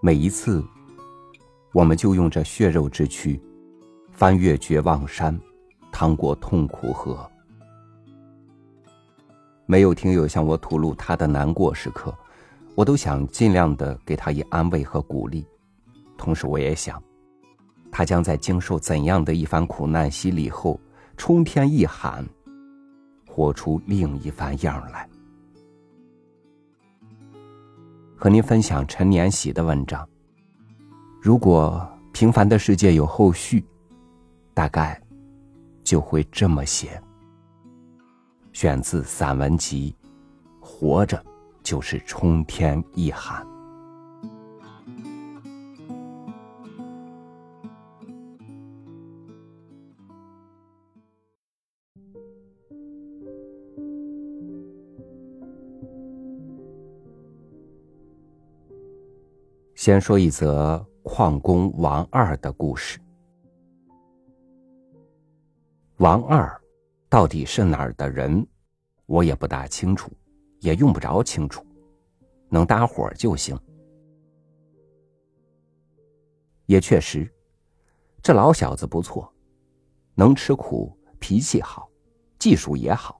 每一次，我们就用这血肉之躯，翻越绝望山，趟过痛苦河。没有听友向我吐露他的难过时刻，我都想尽量的给他以安慰和鼓励。同时，我也想，他将在经受怎样的一番苦难洗礼后，冲天一喊，活出另一番样来。和您分享陈年喜的文章。如果平凡的世界有后续，大概就会这么写。选自散文集《活着就是冲天一喊》。先说一则矿工王二的故事。王二到底是哪儿的人，我也不大清楚，也用不着清楚，能搭伙就行。也确实，这老小子不错，能吃苦，脾气好，技术也好。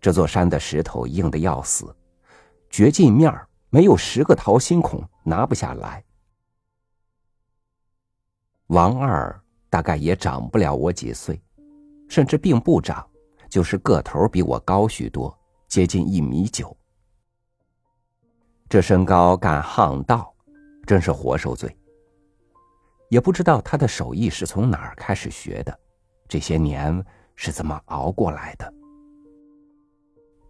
这座山的石头硬的要死，掘进面儿。没有十个掏心孔拿不下来。王二大概也长不了我几岁，甚至并不长，就是个头比我高许多，接近一米九。这身高干巷道，真是活受罪。也不知道他的手艺是从哪儿开始学的，这些年是怎么熬过来的。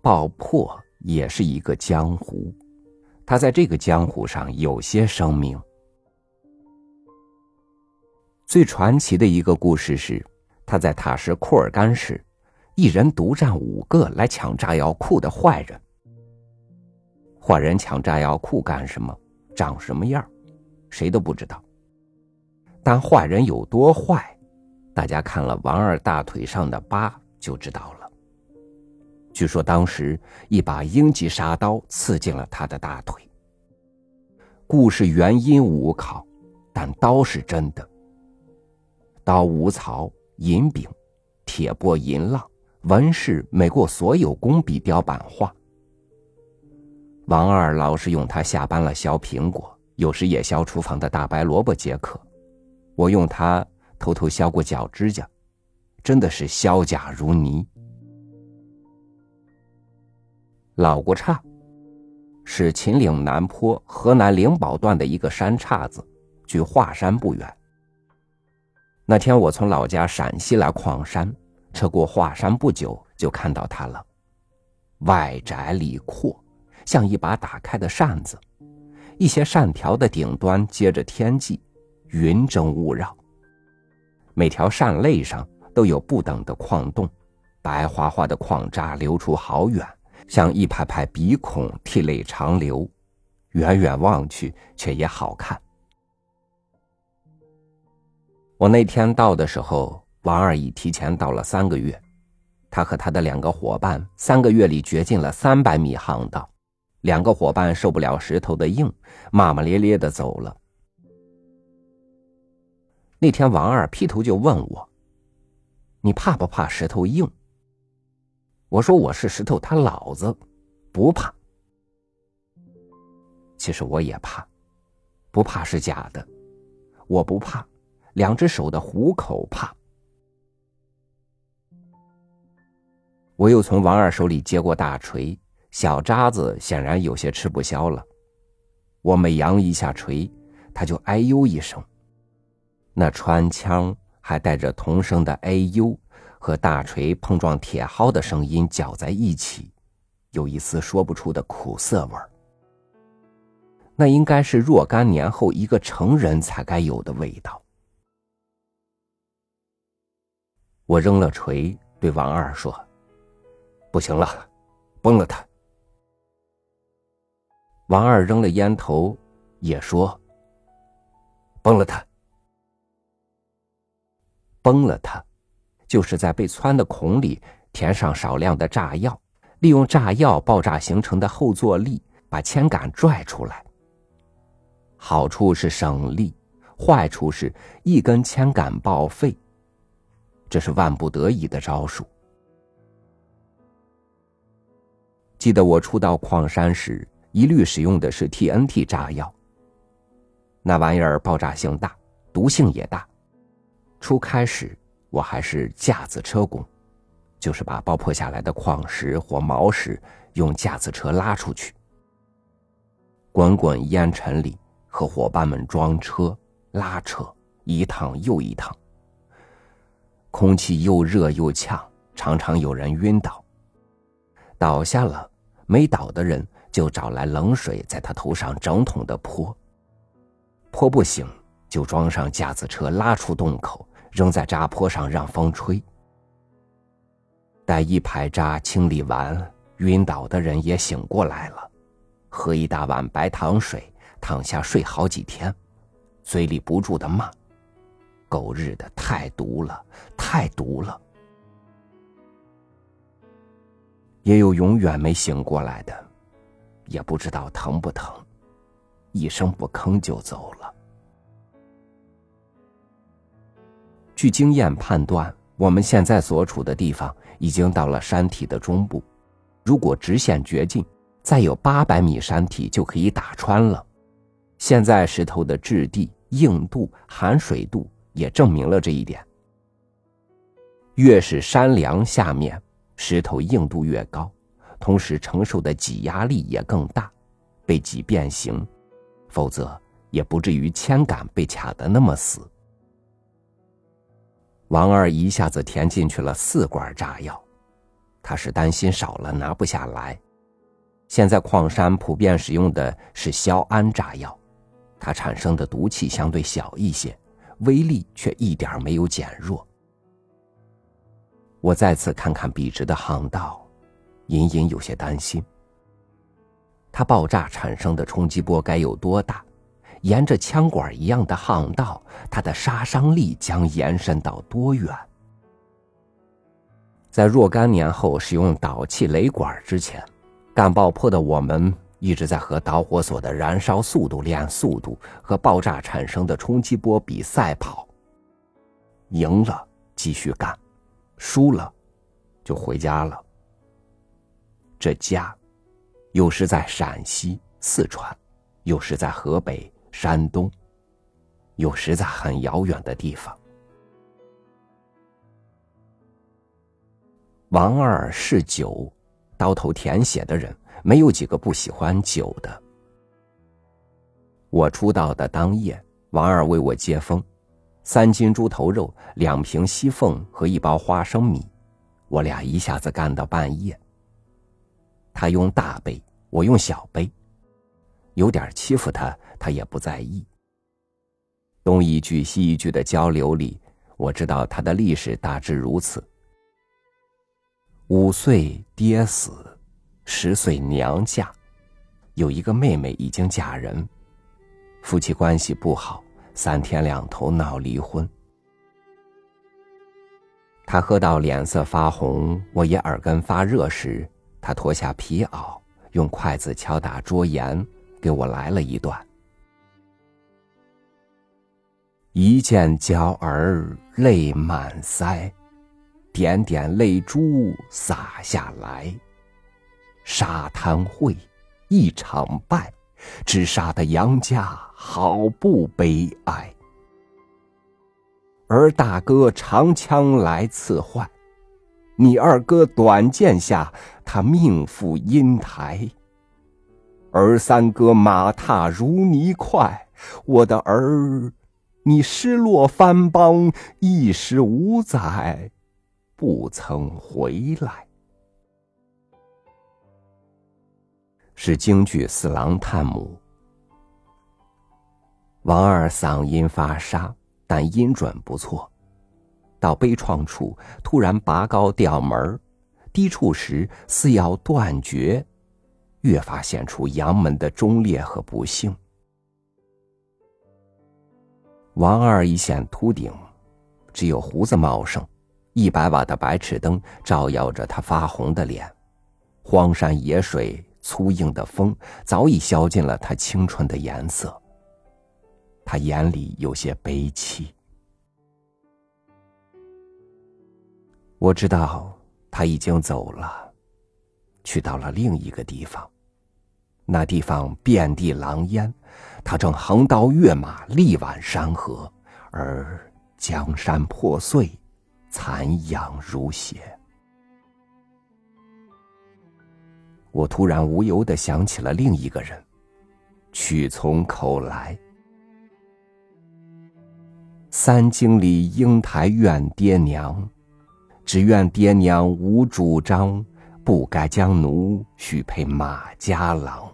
爆破也是一个江湖。他在这个江湖上有些声名。最传奇的一个故事是，他在塔什库尔干时，一人独占五个来抢炸药库的坏人。坏人抢炸药库干什么？长什么样？谁都不知道。但坏人有多坏，大家看了王二大腿上的疤就知道了。据说当时一把鹰级沙刀刺进了他的大腿。故事原因无考，但刀是真的。刀无槽、银柄、铁钵、银浪，纹饰美过所有工笔雕版画。王二老是用它下班了削苹果，有时也削厨房的大白萝卜解渴。我用它偷偷削过脚指甲，真的是削甲如泥。老骨叉，是秦岭南坡河南灵宝段的一个山岔子，距华山不远。那天我从老家陕西来矿山，车过华山不久，就看到它了。外窄里阔，像一把打开的扇子，一些扇条的顶端接着天际，云蒸雾绕。每条扇肋上都有不等的矿洞，白花花的矿渣流出好远。像一排排鼻孔涕泪长流，远远望去却也好看。我那天到的时候，王二已提前到了三个月，他和他的两个伙伴三个月里掘进了三百米巷道，两个伙伴受不了石头的硬，骂骂咧咧的走了。那天王二劈头就问我：“你怕不怕石头硬？”我说我是石头，他老子不怕。其实我也怕，不怕是假的，我不怕，两只手的虎口怕。我又从王二手里接过大锤，小渣子显然有些吃不消了。我每扬一下锤，他就哎呦一声，那穿腔还带着童声的哎呦。和大锤碰撞铁蒿的声音搅在一起，有一丝说不出的苦涩味儿。那应该是若干年后一个成人才该有的味道。我扔了锤，对王二说：“不行了，崩了他。”王二扔了烟头，也说：“崩了他，崩了他。”就是在被穿的孔里填上少量的炸药，利用炸药爆炸形成的后坐力把铅杆拽出来。好处是省力，坏处是一根铅杆报废。这是万不得已的招数。记得我初到矿山时，一律使用的是 TNT 炸药。那玩意儿爆炸性大，毒性也大。初开始我还是架子车工，就是把爆破下来的矿石或毛石用架子车拉出去。滚滚烟尘里，和伙伴们装车、拉车，一趟又一趟。空气又热又呛，常常有人晕倒。倒下了。没倒的人就找来冷水，在他头上整桶的泼。泼不醒，就装上架子车拉出洞口，扔在渣坡上让风吹。待一排渣清理完，晕倒的人也醒过来了，喝一大碗白糖水，躺下睡好几天，嘴里不住的骂：“狗日的，太毒了，太毒了。”也有永远没醒过来的，也不知道疼不疼，一声不吭就走了。据经验判断，我们现在所处的地方已经到了山体的中部，如果直线掘进，再有八百米山体就可以打穿了。现在石头的质地、硬度、含水度也证明了这一点。越是山梁下面。石头硬度越高，同时承受的挤压力也更大，被挤变形，否则也不至于铅杆被卡得那么死。王二一下子填进去了四管炸药，他是担心少了拿不下来。现在矿山普遍使用的是硝铵炸药，它产生的毒气相对小一些，威力却一点没有减弱。我再次看看笔直的巷道，隐隐有些担心。它爆炸产生的冲击波该有多大？沿着枪管一样的巷道，它的杀伤力将延伸到多远？在若干年后使用导气雷管之前，干爆破的我们一直在和导火索的燃烧速度练速度，和爆炸产生的冲击波比赛跑。赢了继续干。输了，就回家了。这家，有时在陕西、四川，有时在河北、山东，有时在很遥远的地方。王二是酒，刀头舔血的人，没有几个不喜欢酒的。我出道的当夜，王二为我接风。三斤猪头肉，两瓶西凤和一包花生米，我俩一下子干到半夜。他用大杯，我用小杯，有点欺负他，他也不在意。东一句西一句的交流里，我知道他的历史大致如此：五岁爹死，十岁娘嫁，有一个妹妹已经嫁人，夫妻关系不好。三天两头闹离婚，他喝到脸色发红，我也耳根发热时，他脱下皮袄，用筷子敲打桌沿，给我来了一段：一见娇儿泪满腮，点点泪珠洒下来，沙滩会，一场败。只杀得杨家好不悲哀，而大哥长枪来刺坏，你二哥短剑下他命赴阴台，而三哥马踏如泥块，我的儿，你失落番邦一时五载，不曾回来。是京剧《四郎探母》。王二嗓音发沙，但音准不错。到悲怆处，突然拔高调门低处时似要断绝，越发显出杨门的忠烈和不幸。王二一显秃顶，只有胡子茂盛，一百瓦的白炽灯照耀着他发红的脸，荒山野水。粗硬的风早已消尽了他青春的颜色，他眼里有些悲戚。我知道他已经走了，去到了另一个地方。那地方遍地狼烟，他正横刀跃马，力挽山河，而江山破碎，残阳如血。我突然无由的想起了另一个人，曲从口来。三经里英台怨爹娘，只怨爹娘无主张，不该将奴许配马家郎。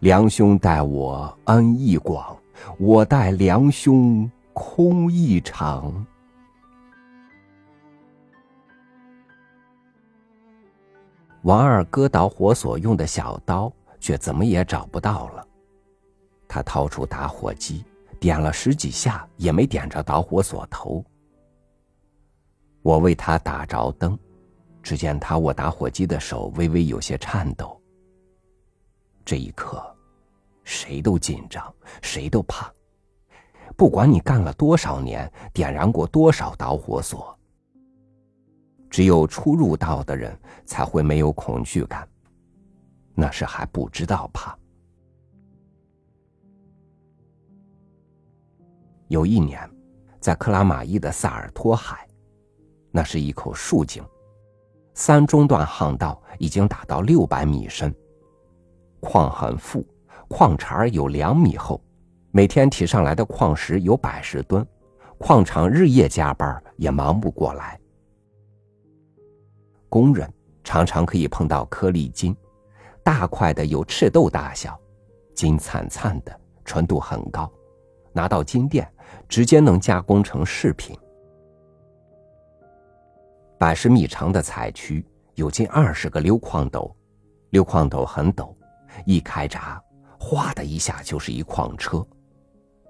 梁兄待我恩义广，我待梁兄空义长。王二哥导火索用的小刀，却怎么也找不到了。他掏出打火机，点了十几下，也没点着导火索头。我为他打着灯，只见他握打火机的手微微有些颤抖。这一刻，谁都紧张，谁都怕。不管你干了多少年，点燃过多少导火索，只有初入道的人才会没有恐惧感。那是还不知道怕。有一年，在克拉玛依的萨尔托海，那是一口竖井，三中段巷道已经达到六百米深。矿很富，矿茬有两米厚，每天提上来的矿石有百十吨，矿场日夜加班也忙不过来。工人常常可以碰到颗粒金，大块的有赤豆大小，金灿灿的，纯度很高，拿到金店直接能加工成饰品。百十米长的采区有近二十个溜矿斗，溜矿斗很陡。一开闸，哗的一下就是一矿车，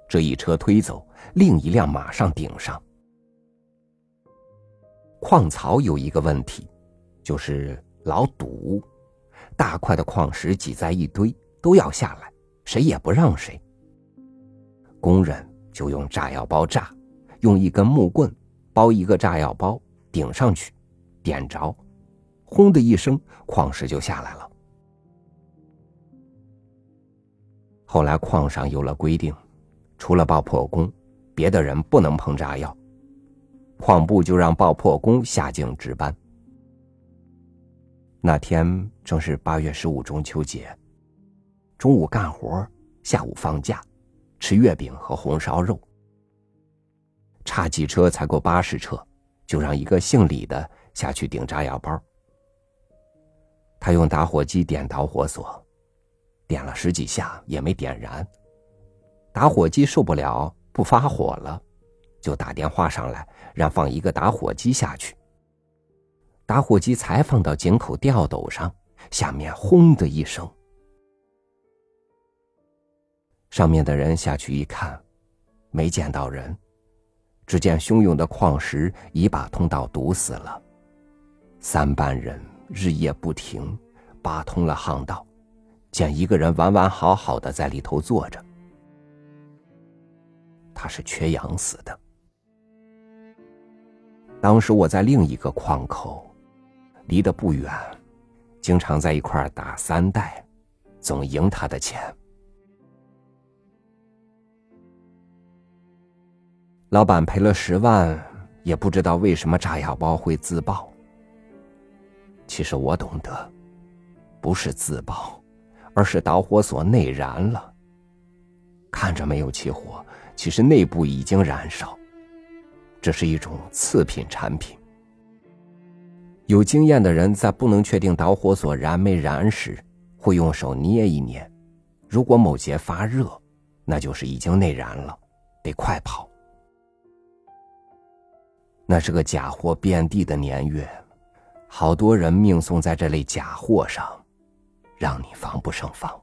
这一车推走，另一辆马上顶上。矿槽有一个问题，就是老堵，大块的矿石挤在一堆，都要下来，谁也不让谁。工人就用炸药包炸，用一根木棍包一个炸药包顶上去，点着，轰的一声，矿石就下来了。后来矿上有了规定，除了爆破工，别的人不能碰炸药。矿部就让爆破工下井值班。那天正是八月十五中秋节，中午干活，下午放假，吃月饼和红烧肉。差几车才够八十车，就让一个姓李的下去顶炸药包。他用打火机点导火索。点了十几下也没点燃，打火机受不了不发火了，就打电话上来让放一个打火机下去。打火机才放到井口吊斗上，下面轰的一声，上面的人下去一看，没见到人，只见汹涌的矿石已把通道堵死了，三班人日夜不停，扒通了巷道。见一个人完完好好的在里头坐着，他是缺氧死的。当时我在另一个矿口，离得不远，经常在一块打三代，总赢他的钱。老板赔了十万，也不知道为什么炸药包会自爆。其实我懂得，不是自爆。而是导火索内燃了，看着没有起火，其实内部已经燃烧。这是一种次品产品。有经验的人在不能确定导火索燃没燃时，会用手捏一捏，如果某节发热，那就是已经内燃了，得快跑。那是个假货遍地的年月，好多人命送在这类假货上。让你防不胜防。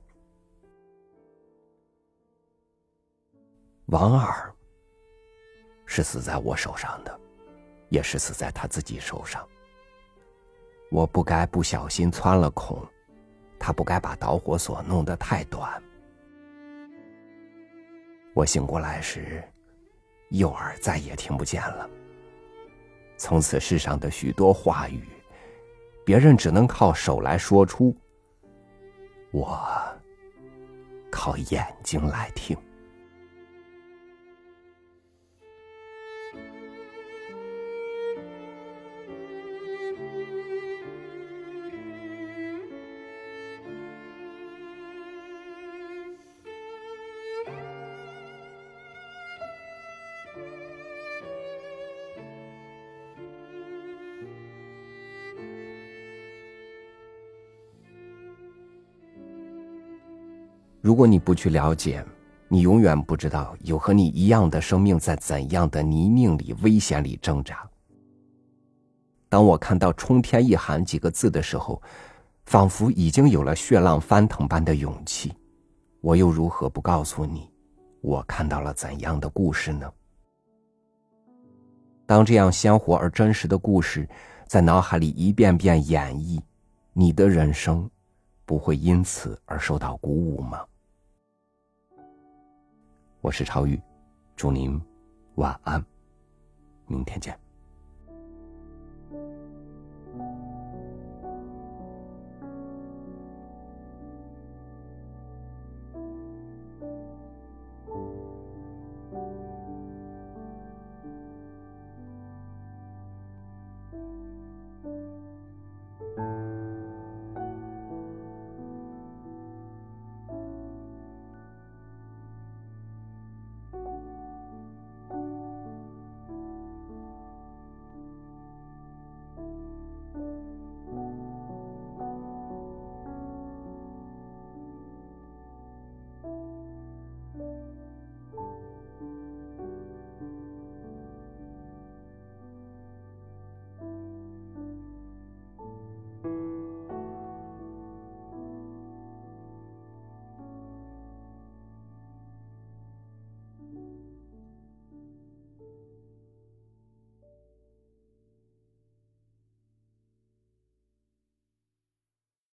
王二是死在我手上的，也是死在他自己手上。我不该不小心穿了孔，他不该把导火索弄得太短。我醒过来时，右耳再也听不见了。从此世上的许多话语，别人只能靠手来说出，我靠眼睛来听。如果你不去了解，你永远不知道有和你一样的生命在怎样的泥泞里、危险里挣扎。当我看到“冲天一喊”几个字的时候，仿佛已经有了血浪翻腾般的勇气。我又如何不告诉你，我看到了怎样的故事呢？当这样鲜活而真实的故事在脑海里一遍遍演绎，你的人生不会因此而受到鼓舞吗？我是超宇，祝您晚安，明天见。